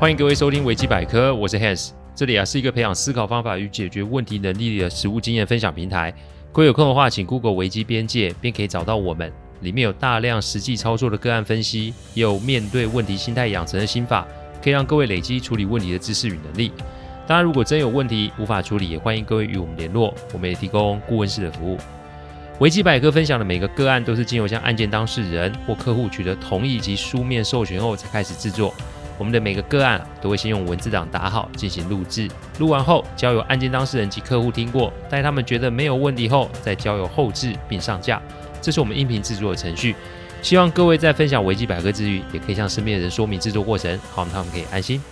欢迎各位收听维基百科，我是 Hans，这里啊是一个培养思考方法与解决问题能力的实务经验分享平台。各位有空的话，请 Google 维基边界，便可以找到我们。里面有大量实际操作的个案分析，也有面对问题心态养成的心法，可以让各位累积处理问题的知识与能力。当然，如果真有问题无法处理，也欢迎各位与我们联络，我们也提供顾问式的服务。维基百科分享的每个个案都是经由向案件当事人或客户取得同意及书面授权后才开始制作。我们的每个个案都会先用文字档打好进行录制，录完后交由案件当事人及客户听过，待他们觉得没有问题后，再交由后制并上架。这是我们音频制作的程序。希望各位在分享维基百科之余，也可以向身边的人说明制作过程，好让他们可以安心。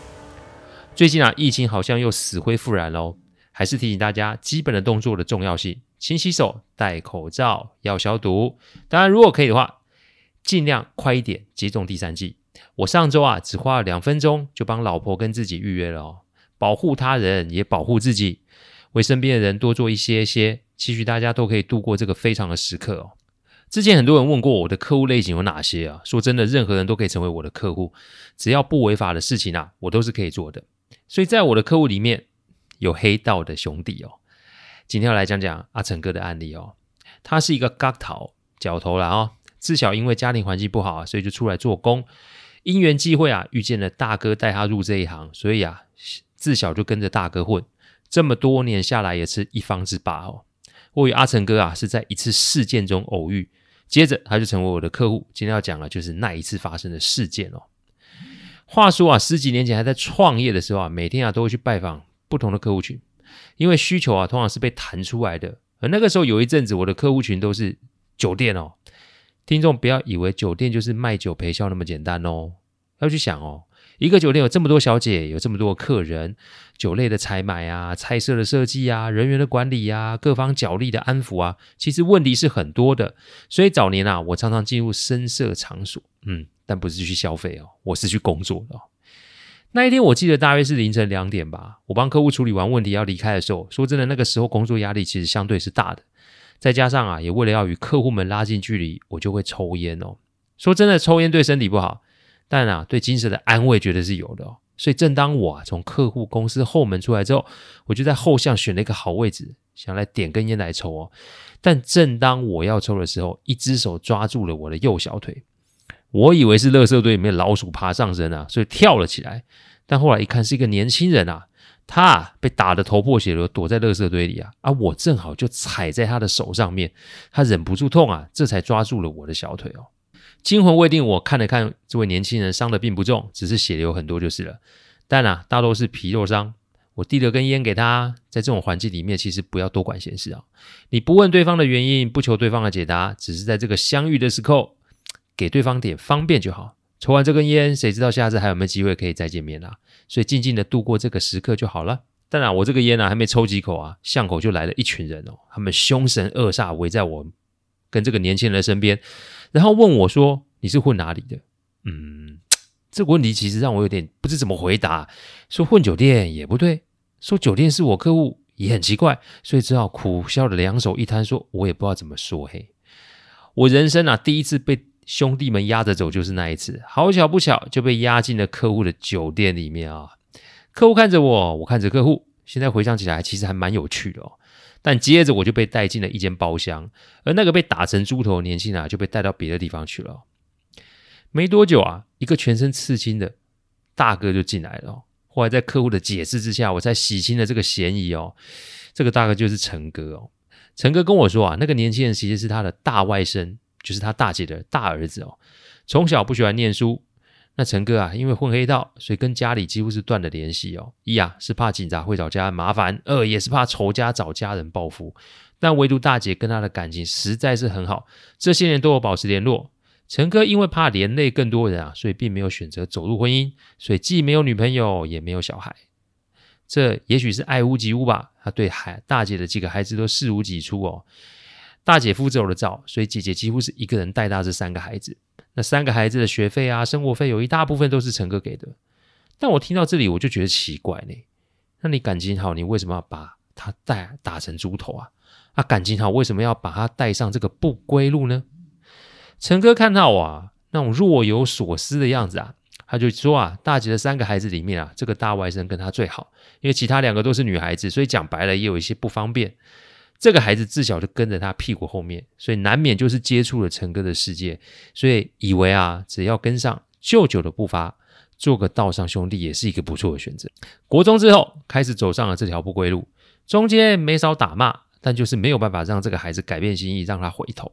最近啊，疫情好像又死灰复燃喽，还是提醒大家基本的动作的重要性：勤洗手、戴口罩、要消毒。当然，如果可以的话，尽量快一点接种第三剂。我上周啊，只花了两分钟就帮老婆跟自己预约了哦，保护他人也保护自己，为身边的人多做一些些，期许大家都可以度过这个非常的时刻哦。之前很多人问过我的客户类型有哪些啊？说真的，任何人都可以成为我的客户，只要不违法的事情啊，我都是可以做的。所以在我的客户里面有黑道的兄弟哦，今天要来讲讲阿成哥的案例哦。他是一个角头角头啦哦，自小因为家庭环境不好啊，所以就出来做工。因缘际会啊，遇见了大哥带他入这一行，所以啊，自小就跟着大哥混。这么多年下来，也是一方之霸哦。我与阿成哥啊是在一次事件中偶遇，接着他就成为我的客户。今天要讲的就是那一次发生的事件哦。话说啊，十几年前还在创业的时候啊，每天啊都会去拜访不同的客户群，因为需求啊通常是被弹出来的。而那个时候有一阵子，我的客户群都是酒店哦。听众不要以为酒店就是卖酒陪笑那么简单哦，要去想哦，一个酒店有这么多小姐，有这么多客人，酒类的采买啊，菜色的设计啊，人员的管理啊，各方角力的安抚啊，其实问题是很多的。所以早年啊，我常常进入声色场所，嗯。但不是去消费哦，我是去工作的哦。那一天我记得大约是凌晨两点吧，我帮客户处理完问题要离开的时候，说真的，那个时候工作压力其实相对是大的，再加上啊，也为了要与客户们拉近距离，我就会抽烟哦。说真的，抽烟对身体不好，但啊，对精神的安慰绝对是有的哦。所以正当我啊从客户公司后门出来之后，我就在后巷选了一个好位置，想来点根烟来抽哦。但正当我要抽的时候，一只手抓住了我的右小腿。我以为是垃圾堆里面老鼠爬上身啊，所以跳了起来。但后来一看，是一个年轻人啊，他啊被打得头破血流，躲在垃圾堆里啊。啊，我正好就踩在他的手上面，他忍不住痛啊，这才抓住了我的小腿哦。惊魂未定，我看了看这位年轻人，伤的并不重，只是血流很多就是了。但啊，大多是皮肉伤。我递了根烟给他，在这种环境里面，其实不要多管闲事啊。你不问对方的原因，不求对方的解答，只是在这个相遇的时候。给对方点方便就好。抽完这根烟，谁知道下次还有没有机会可以再见面啊？所以静静的度过这个时刻就好了。当然，我这个烟啊还没抽几口啊，巷口就来了一群人哦，他们凶神恶煞围在我跟这个年轻人身边，然后问我说：“你是混哪里的？”嗯，这个问题其实让我有点不知怎么回答。说混酒店也不对，说酒店是我客户也很奇怪，所以只好苦笑的两手一摊，说我也不知道怎么说。嘿，我人生啊第一次被。兄弟们押着走，就是那一次，好巧不巧就被押进了客户的酒店里面啊！客户看着我，我看着客户，现在回想起来，其实还蛮有趣的哦。但接着我就被带进了一间包厢，而那个被打成猪头的年轻人啊，就被带到别的地方去了。没多久啊，一个全身刺青的大哥就进来了。后来在客户的解释之下，我才洗清了这个嫌疑哦。这个大哥就是陈哥哦。陈哥跟我说啊，那个年轻人其实是他的大外甥。就是他大姐的大儿子哦，从小不喜欢念书。那陈哥啊，因为混黑道，所以跟家里几乎是断了联系哦。一啊是怕警察会找家人麻烦，二也是怕仇家找家人报复。但唯独大姐跟他的感情实在是很好，这些年都有保持联络。陈哥因为怕连累更多人啊，所以并没有选择走入婚姻，所以既没有女朋友，也没有小孩。这也许是爱屋及乌吧，他对孩大姐的几个孩子都视如己出哦。大姐夫走了早，所以姐姐几乎是一个人带大这三个孩子。那三个孩子的学费啊、生活费有一大部分都是陈哥给的。但我听到这里，我就觉得奇怪呢。那你感情好，你为什么要把他带打成猪头啊？啊，感情好，为什么要把他带上这个不归路呢？陈哥看到我啊，那种若有所思的样子啊，他就说啊，大姐的三个孩子里面啊，这个大外甥跟他最好，因为其他两个都是女孩子，所以讲白了也有一些不方便。这个孩子自小就跟着他屁股后面，所以难免就是接触了陈哥的世界，所以以为啊，只要跟上舅舅的步伐，做个道上兄弟也是一个不错的选择。国中之后开始走上了这条不归路，中间没少打骂，但就是没有办法让这个孩子改变心意，让他回头。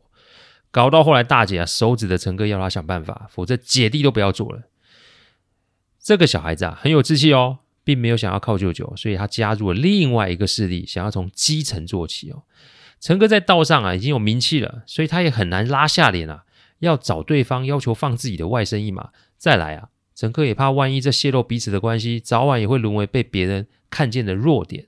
搞到后来大姐啊，手指的陈哥要他想办法，否则姐弟都不要做了。这个小孩子啊，很有志气哦。并没有想要靠舅舅，所以他加入了另外一个势力，想要从基层做起哦。陈哥在道上啊已经有名气了，所以他也很难拉下脸啊，要找对方要求放自己的外甥一马。再来啊，陈哥也怕万一这泄露彼此的关系，早晚也会沦为被别人看见的弱点。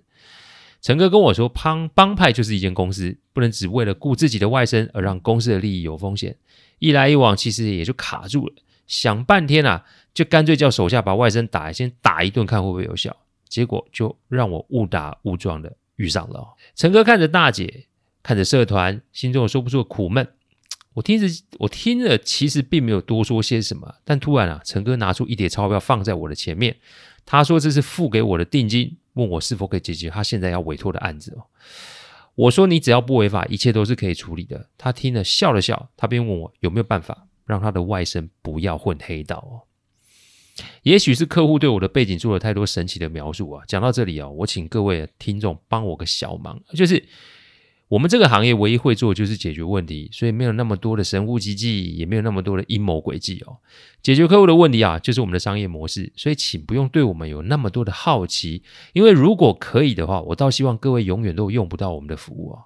陈哥跟我说，帮帮派就是一间公司，不能只为了顾自己的外甥而让公司的利益有风险。一来一往，其实也就卡住了。想半天啊，就干脆叫手下把外甥打，先打一顿看会不会有效。结果就让我误打误撞的遇上了。陈哥看着大姐，看着社团，心中有说不出的苦闷。我听着，我听着，其实并没有多说些什么。但突然啊，陈哥拿出一叠钞票放在我的前面，他说这是付给我的定金，问我是否可以解决他现在要委托的案子哦。我说你只要不违法，一切都是可以处理的。他听了笑了笑，他便问我有没有办法。让他的外甥不要混黑道哦。也许是客户对我的背景做了太多神奇的描述啊。讲到这里啊，我请各位听众帮我个小忙，就是我们这个行业唯一会做的就是解决问题，所以没有那么多的神乎其技，也没有那么多的阴谋诡计哦。解决客户的问题啊，就是我们的商业模式，所以请不用对我们有那么多的好奇，因为如果可以的话，我倒希望各位永远都用不到我们的服务啊。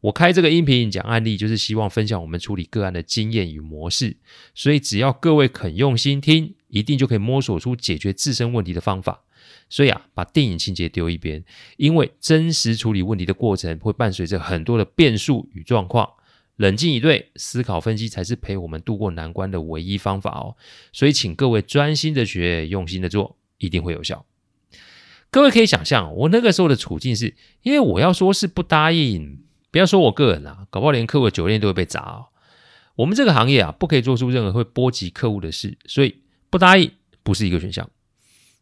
我开这个音频讲案例，就是希望分享我们处理个案的经验与模式，所以只要各位肯用心听，一定就可以摸索出解决自身问题的方法。所以啊，把电影情节丢一边，因为真实处理问题的过程会伴随着很多的变数与状况，冷静以对，思考分析才是陪我们度过难关的唯一方法哦。所以请各位专心的学，用心的做，一定会有效。各位可以想象，我那个时候的处境是，因为我要说是不答应。不要说我个人啊，搞不好连客户的酒店都会被砸哦。我们这个行业啊，不可以做出任何会波及客户的事，所以不答应不是一个选项。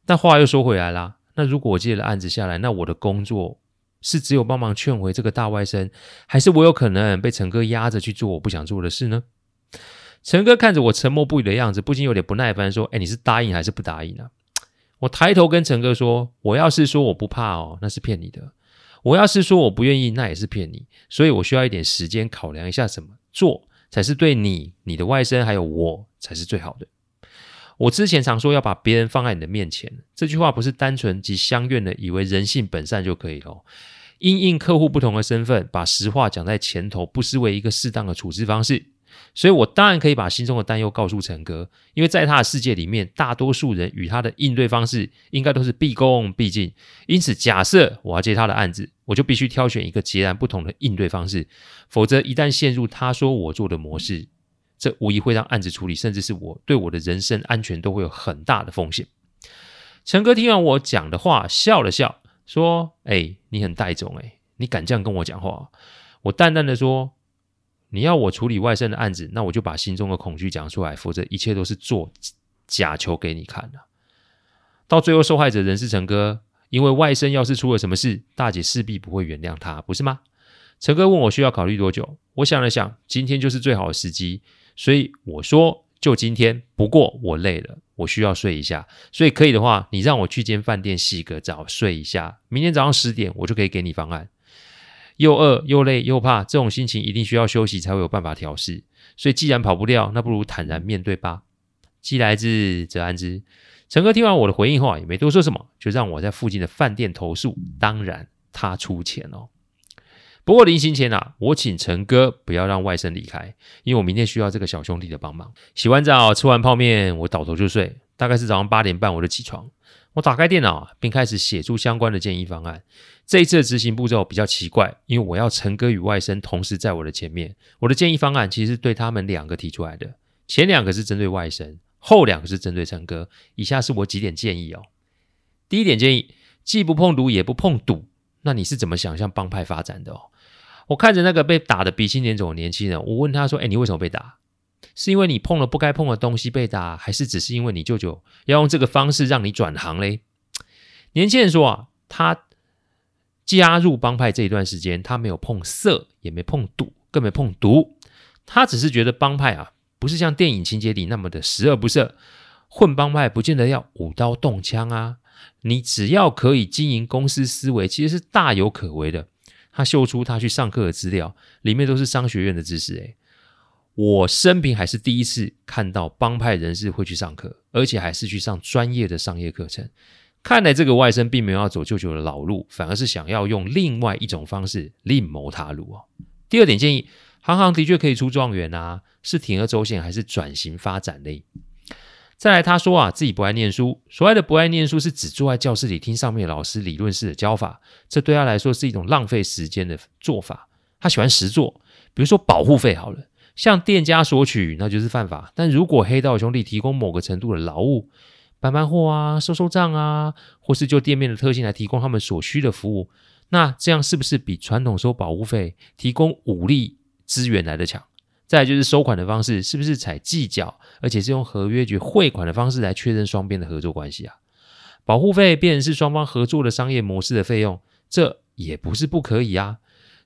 但话又说回来啦，那如果我接了案子下来，那我的工作是只有帮忙劝回这个大外甥，还是我有可能被陈哥压着去做我不想做的事呢？陈哥看着我沉默不语的样子，不禁有点不耐烦，说：“哎，你是答应还是不答应呢？”我抬头跟陈哥说：“我要是说我不怕哦，那是骗你的。”我要是说我不愿意，那也是骗你，所以我需要一点时间考量一下，怎么做才是对你、你的外甥还有我才是最好的。我之前常说要把别人放在你的面前，这句话不是单纯及相愿的，以为人性本善就可以了。因应客户不同的身份，把实话讲在前头，不失为一个适当的处置方式。所以，我当然可以把心中的担忧告诉陈哥，因为在他的世界里面，大多数人与他的应对方式应该都是毕恭毕敬。因此，假设我要接他的案子，我就必须挑选一个截然不同的应对方式，否则一旦陷入他说我做的模式，这无疑会让案子处理，甚至是我对我的人身安全都会有很大的风险。陈哥听完我讲的话，笑了笑，说：“哎，你很带种哎，你敢这样跟我讲话？”我淡淡的说。你要我处理外甥的案子，那我就把心中的恐惧讲出来，否则一切都是做假球给你看的。到最后，受害者仍是陈哥，因为外甥要是出了什么事，大姐势必不会原谅他，不是吗？陈哥问我需要考虑多久，我想了想，今天就是最好的时机，所以我说就今天。不过我累了，我需要睡一下，所以可以的话，你让我去间饭店洗个澡，睡一下，明天早上十点我就可以给你方案。又饿又累又怕，这种心情一定需要休息才会有办法调适。所以既然跑不掉，那不如坦然面对吧。既来之则安之。陈哥听完我的回应后啊，也没多说什么，就让我在附近的饭店投宿。当然他出钱哦。不过临行前啊，我请陈哥不要让外甥离开，因为我明天需要这个小兄弟的帮忙。洗完澡，吃完泡面，我倒头就睡。大概是早上八点半，我就起床。我打开电脑，并开始写出相关的建议方案。这一次的执行步骤比较奇怪，因为我要陈哥与外甥同时在我的前面。我的建议方案其实是对他们两个提出来的，前两个是针对外甥，后两个是针对陈哥。以下是我几点建议哦。第一点建议，既不碰毒也不碰赌，那你是怎么想象帮派发展的哦？我看着那个被打的鼻青脸肿的年轻人，我问他说：“哎，你为什么被打？”是因为你碰了不该碰的东西被打，还是只是因为你舅舅要用这个方式让你转行嘞？年轻人说啊，他加入帮派这一段时间，他没有碰色，也没碰赌，更没碰毒，他只是觉得帮派啊，不是像电影情节里那么的十恶不赦。混帮派不见得要舞刀动枪啊，你只要可以经营公司思维，其实是大有可为的。他秀出他去上课的资料，里面都是商学院的知识。诶，我生平还是第一次看到帮派人士会去上课，而且还是去上专业的商业课程。看来这个外甥并没有要走舅舅的老路，反而是想要用另外一种方式另谋他路哦。第二点建议，行行的确可以出状元啊，是铤而走险还是转型发展嘞？再来，他说啊，自己不爱念书。所谓的不爱念书，是指坐在教室里听上面老师理论式的教法，这对他来说是一种浪费时间的做法。他喜欢实做，比如说保护费好了，向店家索取那就是犯法。但如果黑道兄弟提供某个程度的劳务，搬搬货啊、收收账啊，或是就店面的特性来提供他们所需的服务，那这样是不是比传统收保护费、提供武力资源来得强？再就是收款的方式，是不是采计缴，而且是用合约局汇款的方式来确认双边的合作关系啊？保护费变成是双方合作的商业模式的费用，这也不是不可以啊。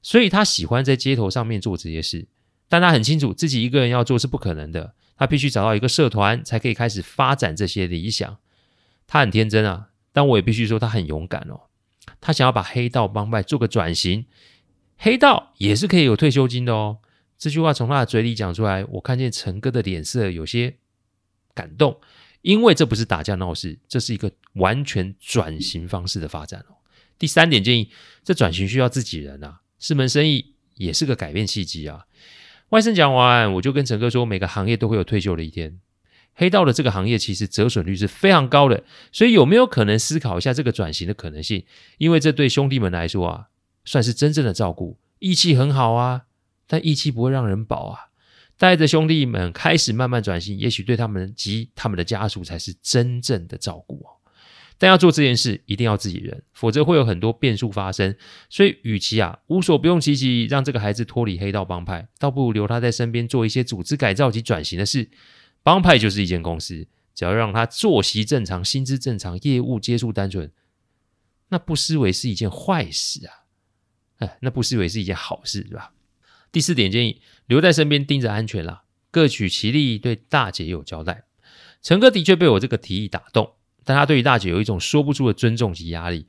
所以他喜欢在街头上面做这些事，但他很清楚自己一个人要做是不可能的，他必须找到一个社团才可以开始发展这些理想。他很天真啊，但我也必须说他很勇敢哦。他想要把黑道帮派做个转型，黑道也是可以有退休金的哦。这句话从他的嘴里讲出来，我看见陈哥的脸色有些感动，因为这不是打架闹事，这是一个完全转型方式的发展哦。第三点建议，这转型需要自己人啊，是门生意，也是个改变契机啊。外甥讲完，我就跟陈哥说，每个行业都会有退休的一天，黑道的这个行业其实折损率是非常高的，所以有没有可能思考一下这个转型的可能性？因为这对兄弟们来说啊，算是真正的照顾，义气很好啊。但义气不会让人饱啊！带着兄弟们开始慢慢转型，也许对他们及他们的家属才是真正的照顾哦。但要做这件事，一定要自己人，否则会有很多变数发生。所以，与其啊无所不用其极让这个孩子脱离黑道帮派，倒不如留他在身边做一些组织改造及转型的事。帮派就是一间公司，只要让他作息正常、薪资正常、业务接触单纯，那不失为是一件坏事啊！哎，那不失为是一件好事，是吧？第四点建议，留在身边盯着安全啦，各取其利，对大姐有交代。陈哥的确被我这个提议打动，但他对于大姐有一种说不出的尊重及压力。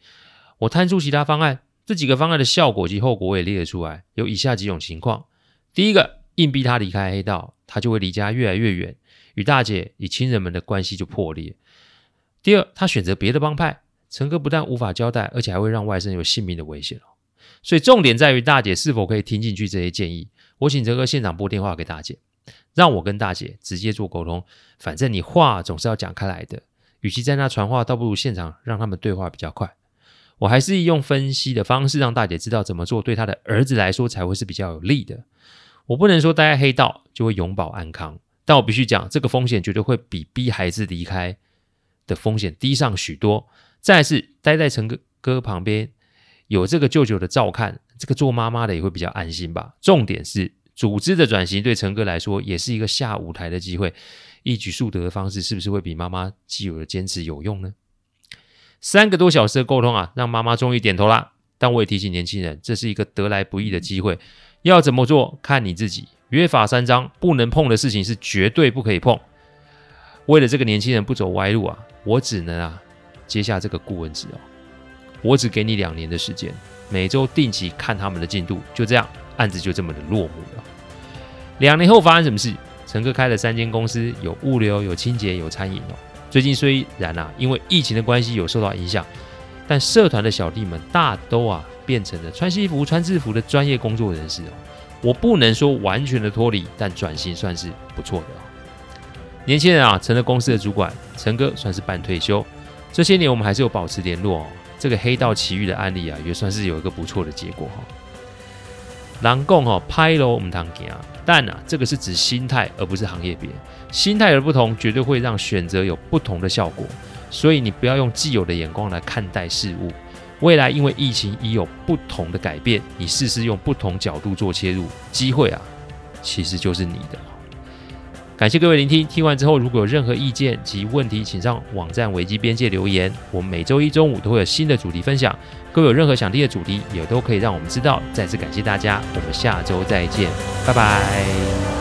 我摊出其他方案，这几个方案的效果及后果我也列了出来，有以下几种情况：第一个，硬逼他离开黑道，他就会离家越来越远，与大姐与亲人们的关系就破裂；第二，他选择别的帮派，陈哥不但无法交代，而且还会让外甥有性命的危险。所以重点在于大姐是否可以听进去这些建议。我请陈哥现场拨电话给大姐，让我跟大姐直接做沟通。反正你话总是要讲开来的，与其在那传话，倒不如现场让他们对话比较快。我还是用分析的方式让大姐知道怎么做，对她的儿子来说才会是比较有利的。我不能说待在黑道就会永保安康，但我必须讲，这个风险绝对会比逼孩子离开的风险低上许多。再来是待在陈哥哥旁边。有这个舅舅的照看，这个做妈妈的也会比较安心吧。重点是组织的转型对陈哥来说也是一个下舞台的机会，一举数得的方式是不是会比妈妈既有的坚持有用呢？三个多小时的沟通啊，让妈妈终于点头啦。但我也提醒年轻人，这是一个得来不易的机会，要怎么做看你自己。约法三章，不能碰的事情是绝对不可以碰。为了这个年轻人不走歪路啊，我只能啊接下这个顾问职哦。我只给你两年的时间，每周定期看他们的进度，就这样，案子就这么的落幕了。两年后发生什么事？陈哥开了三间公司，有物流、有清洁、有餐饮哦。最近虽然啊，因为疫情的关系有受到影响，但社团的小弟们大都啊变成了穿西服、穿制服的专业工作人士哦。我不能说完全的脱离，但转型算是不错的哦。年轻人啊，成了公司的主管，陈哥算是半退休。这些年我们还是有保持联络哦。这个黑道奇遇的案例啊，也算是有一个不错的结果哈。人讲哈，歹路唔通行，但啊，这个是指心态，而不是行业别。心态的不同，绝对会让选择有不同的效果。所以你不要用既有的眼光来看待事物。未来因为疫情已有不同的改变，你试试用不同角度做切入，机会啊，其实就是你的。感谢各位聆听，听完之后如果有任何意见及问题，请上网站维基边界留言。我们每周一中午都会有新的主题分享，各位有任何想听的主题，也都可以让我们知道。再次感谢大家，我们下周再见，拜拜。